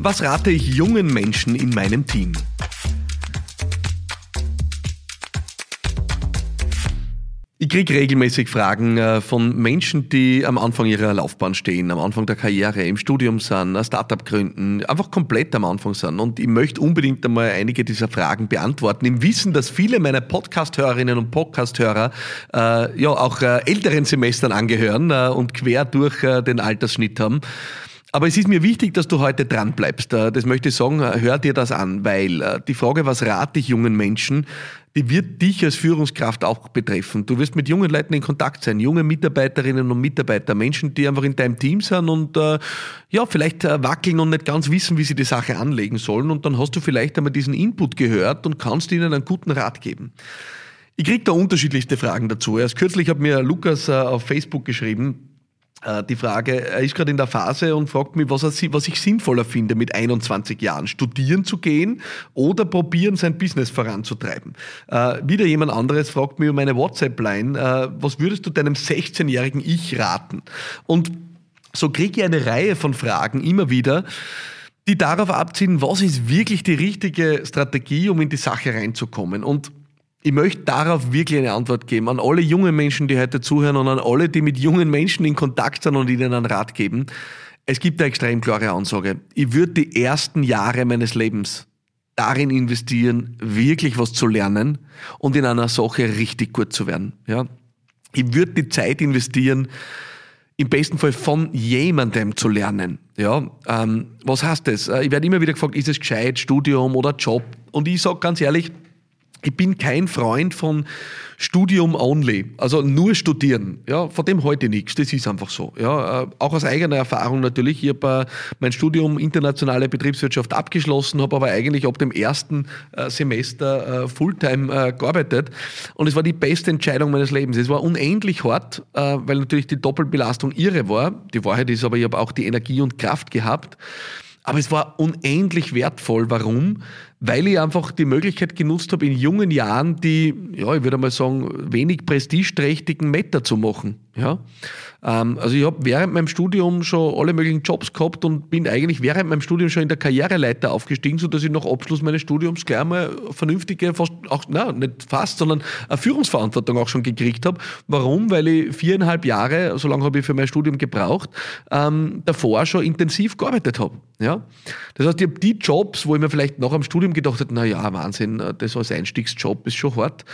Was rate ich jungen Menschen in meinem Team? Ich kriege regelmäßig Fragen äh, von Menschen, die am Anfang ihrer Laufbahn stehen, am Anfang der Karriere, im Studium sind, ein Startup gründen, einfach komplett am Anfang sind. Und ich möchte unbedingt einmal einige dieser Fragen beantworten, im Wissen, dass viele meiner Podcast-Hörerinnen und Podcast-Hörer äh, ja auch äh, älteren Semestern angehören äh, und quer durch äh, den Altersschnitt haben. Aber es ist mir wichtig, dass du heute dran bleibst. Äh, das möchte ich sagen, äh, hör dir das an, weil äh, die Frage, was rate ich jungen Menschen, die wird dich als Führungskraft auch betreffen. Du wirst mit jungen Leuten in Kontakt sein, junge Mitarbeiterinnen und Mitarbeiter, Menschen, die einfach in deinem Team sind und äh, ja, vielleicht wackeln und nicht ganz wissen, wie sie die Sache anlegen sollen. Und dann hast du vielleicht einmal diesen Input gehört und kannst ihnen einen guten Rat geben. Ich kriege da unterschiedlichste Fragen dazu. Erst kürzlich hat mir Lukas auf Facebook geschrieben, die Frage, er ist gerade in der Phase und fragt mich, was, er, was ich sinnvoller finde, mit 21 Jahren studieren zu gehen oder probieren, sein Business voranzutreiben. Äh, wieder jemand anderes fragt mich um meine WhatsApp-Line, äh, was würdest du deinem 16-jährigen Ich raten? Und so kriege ich eine Reihe von Fragen immer wieder, die darauf abziehen, was ist wirklich die richtige Strategie, um in die Sache reinzukommen. Und ich möchte darauf wirklich eine Antwort geben an alle jungen Menschen, die heute zuhören und an alle, die mit jungen Menschen in Kontakt sind und ihnen einen Rat geben. Es gibt eine extrem klare Ansage. Ich würde die ersten Jahre meines Lebens darin investieren, wirklich was zu lernen und in einer Sache richtig gut zu werden. Ja? Ich würde die Zeit investieren, im besten Fall von jemandem zu lernen. Ja, ähm, was heißt das? Äh, ich werde immer wieder gefragt, ist es gescheit, Studium oder Job? Und ich sage ganz ehrlich, ich bin kein Freund von Studium only, also nur studieren. Ja, von dem heute nichts. Das ist einfach so. Ja, äh, auch aus eigener Erfahrung natürlich. Ich habe äh, mein Studium internationale Betriebswirtschaft abgeschlossen, habe aber eigentlich ab dem ersten äh, Semester Fulltime gearbeitet und es war die beste Entscheidung meines Lebens. Es war unendlich hart, weil natürlich die Doppelbelastung irre war. Die Wahrheit ist aber, ich habe auch die Energie und Kraft gehabt. Aber es war unendlich wertvoll. Warum? Weil ich einfach die Möglichkeit genutzt habe, in jungen Jahren die, ja, ich würde mal sagen, wenig prestigeträchtigen Meter zu machen. Ja? Ähm, also ich habe während meinem Studium schon alle möglichen Jobs gehabt und bin eigentlich während meinem Studium schon in der Karriereleiter aufgestiegen, sodass ich nach Abschluss meines Studiums gleich mal vernünftige, fast auch, na, nicht fast, sondern eine Führungsverantwortung auch schon gekriegt habe. Warum? Weil ich viereinhalb Jahre, so lange habe ich für mein Studium gebraucht, ähm, davor schon intensiv gearbeitet habe. Ja? Das heißt, ich habe die Jobs, wo ich mir vielleicht nach dem Studium gedacht habe, na ja, Wahnsinn, das als Einstiegsjob ist schon hart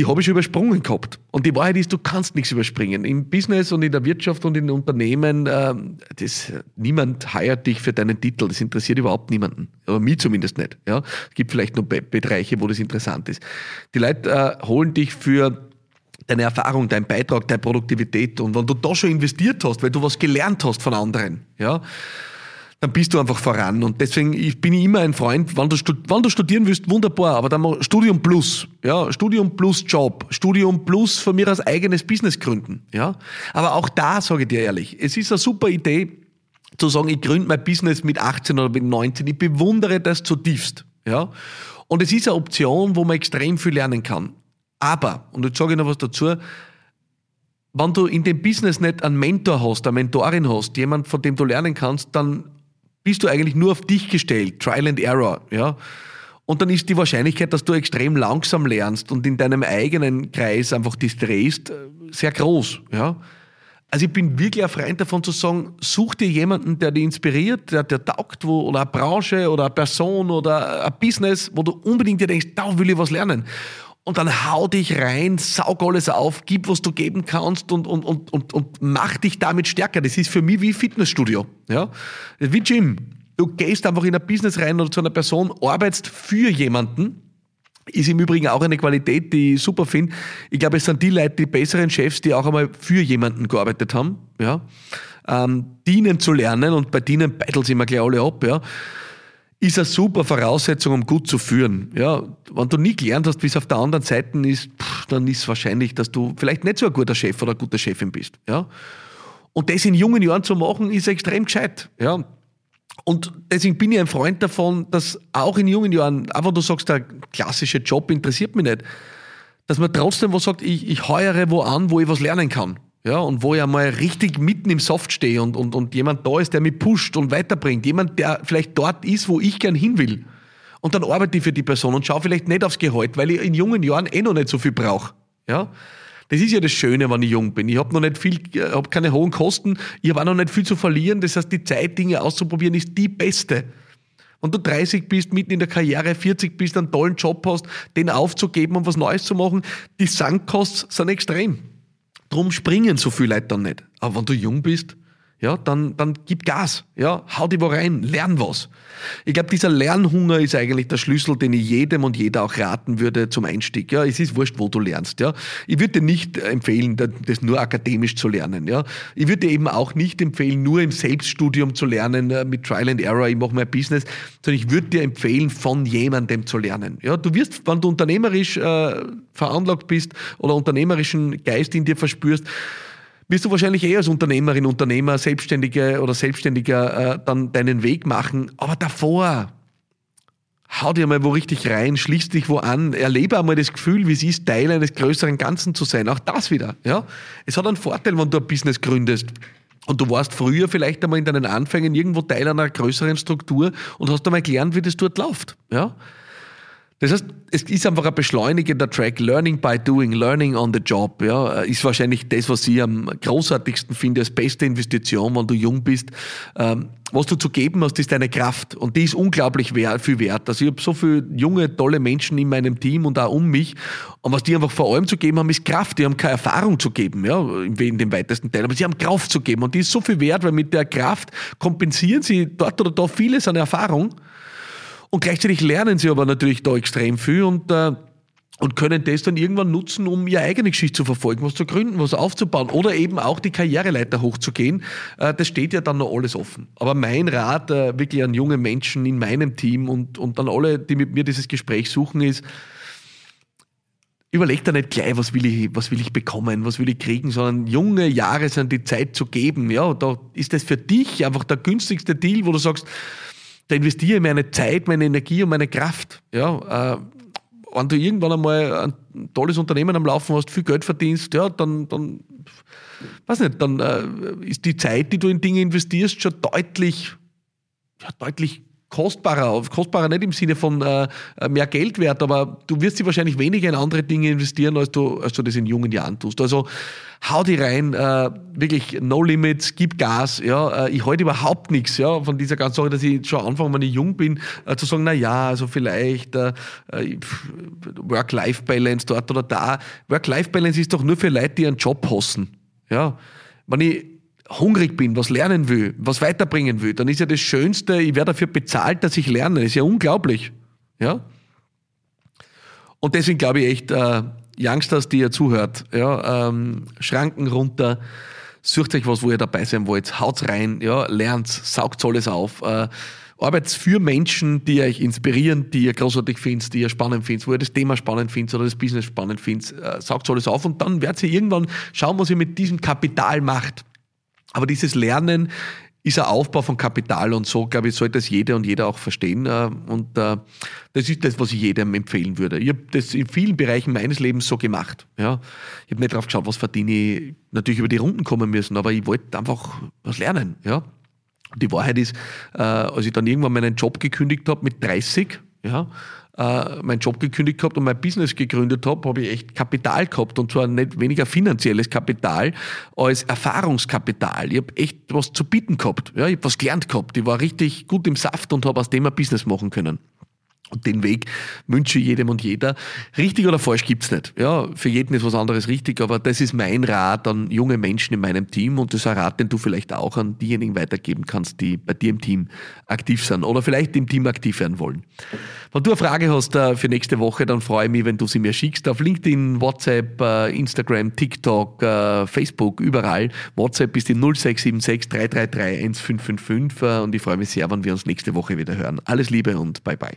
die habe ich schon übersprungen gehabt. Und die Wahrheit ist, du kannst nichts überspringen. Im Business und in der Wirtschaft und in Unternehmen, äh, das, niemand heiert dich für deinen Titel. Das interessiert überhaupt niemanden. Aber mich zumindest nicht. Ja? Es gibt vielleicht nur Be Bereiche, wo das interessant ist. Die Leute äh, holen dich für deine Erfahrung, dein Beitrag, deine Produktivität. Und wenn du da schon investiert hast, weil du was gelernt hast von anderen, ja, dann bist du einfach voran. Und deswegen bin ich immer ein Freund, wenn du, wenn du studieren willst, wunderbar, aber dann mal Studium plus, ja, Studium plus Job, Studium plus von mir aus eigenes Business gründen, ja. Aber auch da sage ich dir ehrlich, es ist eine super Idee, zu sagen, ich gründe mein Business mit 18 oder mit 19. Ich bewundere das zutiefst, ja. Und es ist eine Option, wo man extrem viel lernen kann. Aber, und jetzt sage ich noch was dazu, wenn du in dem Business nicht einen Mentor hast, eine Mentorin hast, jemand, von dem du lernen kannst, dann bist du eigentlich nur auf dich gestellt, Trial and Error, ja. Und dann ist die Wahrscheinlichkeit, dass du extrem langsam lernst und in deinem eigenen Kreis einfach dich drehst, äh, sehr groß, ja. Also ich bin wirklich ein Freund davon zu sagen, such dir jemanden, der dich inspiriert, der dir taugt, wo, oder eine Branche oder eine Person oder ein Business, wo du unbedingt dir denkst, da will ich was lernen und dann hau dich rein, saug alles auf, gib, was du geben kannst und, und, und, und, und mach dich damit stärker. Das ist für mich wie Fitnessstudio. Ja? Wie Gym. Du gehst einfach in ein Business rein oder zu einer Person, arbeitest für jemanden. Ist im Übrigen auch eine Qualität, die ich super finde. Ich glaube, es sind die Leute, die besseren Chefs, die auch einmal für jemanden gearbeitet haben. Ja? Ähm, dienen zu lernen und bei dienen beiteln sie immer gleich alle ab. Ja? Ist eine super Voraussetzung, um gut zu führen. Ja, wenn du nie gelernt hast, wie es auf der anderen Seite ist, dann ist es wahrscheinlich, dass du vielleicht nicht so ein guter Chef oder eine gute Chefin bist. Ja, und das in jungen Jahren zu machen, ist extrem gescheit. Ja, und deswegen bin ich ein Freund davon, dass auch in jungen Jahren, auch wenn du sagst, der klassische Job interessiert mich nicht, dass man trotzdem was sagt, ich, ich heuere wo an, wo ich was lernen kann. Ja, und wo ich einmal richtig mitten im Soft stehe und, und, und jemand da ist, der mich pusht und weiterbringt, jemand, der vielleicht dort ist, wo ich gern hin will. Und dann arbeite ich für die Person und schaue vielleicht nicht aufs Gehalt, weil ich in jungen Jahren eh noch nicht so viel brauche. Ja? Das ist ja das Schöne, wenn ich jung bin. Ich habe noch nicht viel, äh, habe keine hohen Kosten, ich habe auch noch nicht viel zu verlieren. Das heißt, die Zeit, Dinge auszuprobieren, ist die beste. Wenn du 30 bist, mitten in der Karriere, 40 bist, einen tollen Job hast, den aufzugeben und was Neues zu machen, die Sankkosten sind extrem. Drum springen so viele Leute dann nicht. Aber wenn du jung bist, ja, dann, dann gib Gas, ja, hau die wo rein, lern was. Ich glaube, dieser Lernhunger ist eigentlich der Schlüssel, den ich jedem und jeder auch raten würde zum Einstieg. Ja, es ist wurscht, wo du lernst. Ja, ich würde dir nicht empfehlen, das nur akademisch zu lernen. Ja, ich würde dir eben auch nicht empfehlen, nur im Selbststudium zu lernen äh, mit Trial and Error. Ich mache mein Business, sondern ich würde dir empfehlen, von jemandem zu lernen. Ja, du wirst, wenn du unternehmerisch äh, veranlagt bist oder unternehmerischen Geist in dir verspürst, wirst du wahrscheinlich eh als Unternehmerin, Unternehmer, Selbstständige oder Selbstständiger äh, dann deinen Weg machen. Aber davor, hau dir mal wo richtig rein, schließ dich wo an, erlebe einmal das Gefühl, wie es ist, Teil eines größeren Ganzen zu sein. Auch das wieder. Ja? Es hat einen Vorteil, wenn du ein Business gründest. Und du warst früher vielleicht einmal in deinen Anfängen irgendwo Teil einer größeren Struktur und hast einmal gelernt, wie das dort läuft. Ja? Das heißt, es ist einfach ein beschleunigender Track. Learning by doing, learning on the job, ja, ist wahrscheinlich das, was ich am großartigsten finde, als beste Investition, wenn du jung bist. Ähm, was du zu geben hast, ist deine Kraft. Und die ist unglaublich viel wert. Also ich habe so viele junge, tolle Menschen in meinem Team und auch um mich. Und was die einfach vor allem zu geben haben, ist Kraft. Die haben keine Erfahrung zu geben, ja, in dem weitesten Teil. Aber sie haben Kraft zu geben. Und die ist so viel wert, weil mit der Kraft kompensieren sie dort oder da vieles an Erfahrung. Und gleichzeitig lernen sie aber natürlich da extrem viel und, äh, und können das dann irgendwann nutzen, um ihre eigene Geschichte zu verfolgen, was zu gründen, was aufzubauen oder eben auch die Karriereleiter hochzugehen. Äh, das steht ja dann noch alles offen. Aber mein Rat äh, wirklich an junge Menschen in meinem Team und, und an alle, die mit mir dieses Gespräch suchen, ist, überleg da nicht gleich, was will ich, was will ich bekommen, was will ich kriegen, sondern junge Jahre sind die Zeit zu geben. Ja, da ist das für dich einfach der günstigste Deal, wo du sagst, da investiere ich meine Zeit, meine Energie und meine Kraft. Ja, äh, wenn du irgendwann einmal ein tolles Unternehmen am Laufen hast, viel Geld verdienst, ja, dann, dann weiß nicht, dann äh, ist die Zeit, die du in Dinge investierst, schon deutlich, ja, deutlich kostbarer, kostbarer nicht im Sinne von äh, mehr Geld wert, aber du wirst sie wahrscheinlich weniger in andere Dinge investieren, als du, als du das in jungen Jahren tust. Also hau die rein, äh, wirklich no limits, gib Gas. Ja, äh, ich halte überhaupt nichts ja, von dieser ganzen Sache, dass ich schon anfange, wenn ich jung bin, äh, zu sagen, na ja, also vielleicht äh, äh, Work-Life-Balance dort oder da. Work-Life-Balance ist doch nur für Leute, die einen Job hassen. Ja, wenn ich hungrig bin, was lernen will, was weiterbringen will, dann ist ja das Schönste, ich werde dafür bezahlt, dass ich lerne. Ist ja unglaublich. Ja? Und deswegen glaube ich echt, äh, Youngsters, die ihr zuhört, ja, ähm, Schranken runter, sucht euch was, wo ihr dabei sein wollt, haut's rein, ja, lernt, saugt alles auf. Äh, arbeitet für Menschen, die euch inspirieren, die ihr großartig findet, die ihr spannend findet, wo ihr das Thema spannend findet oder das Business spannend findet. Äh, saugt alles auf und dann werdet ihr irgendwann schauen, was ihr mit diesem Kapital macht. Aber dieses Lernen ist ein Aufbau von Kapital und so, glaube ich, sollte das jeder und jeder auch verstehen. Äh, und äh, das ist das, was ich jedem empfehlen würde. Ich habe das in vielen Bereichen meines Lebens so gemacht. Ja. Ich habe nicht darauf geschaut, was verdiene ich, natürlich über die Runden kommen müssen, aber ich wollte einfach was lernen. Ja. Die Wahrheit ist, äh, als ich dann irgendwann meinen Job gekündigt habe mit 30, ja, äh, meinen Job gekündigt gehabt und mein Business gegründet habe, habe ich echt Kapital gehabt und zwar nicht weniger finanzielles Kapital als Erfahrungskapital. Ich habe echt was zu bieten gehabt. Ja, ich habe was gelernt gehabt. Ich war richtig gut im Saft und habe aus dem ein Business machen können. Und den Weg wünsche ich jedem und jeder. Richtig oder falsch gibt's nicht. Ja, für jeden ist was anderes richtig, aber das ist mein Rat an junge Menschen in meinem Team und das ist ein Rat, den du vielleicht auch an diejenigen weitergeben kannst, die bei dir im Team aktiv sind oder vielleicht im Team aktiv werden wollen. Wenn du eine Frage hast äh, für nächste Woche, dann freue ich mich, wenn du sie mir schickst auf LinkedIn, WhatsApp, äh, Instagram, TikTok, äh, Facebook, überall. WhatsApp ist die 0676 333 1555 und ich freue mich sehr, wenn wir uns nächste Woche wieder hören. Alles Liebe und bye bye.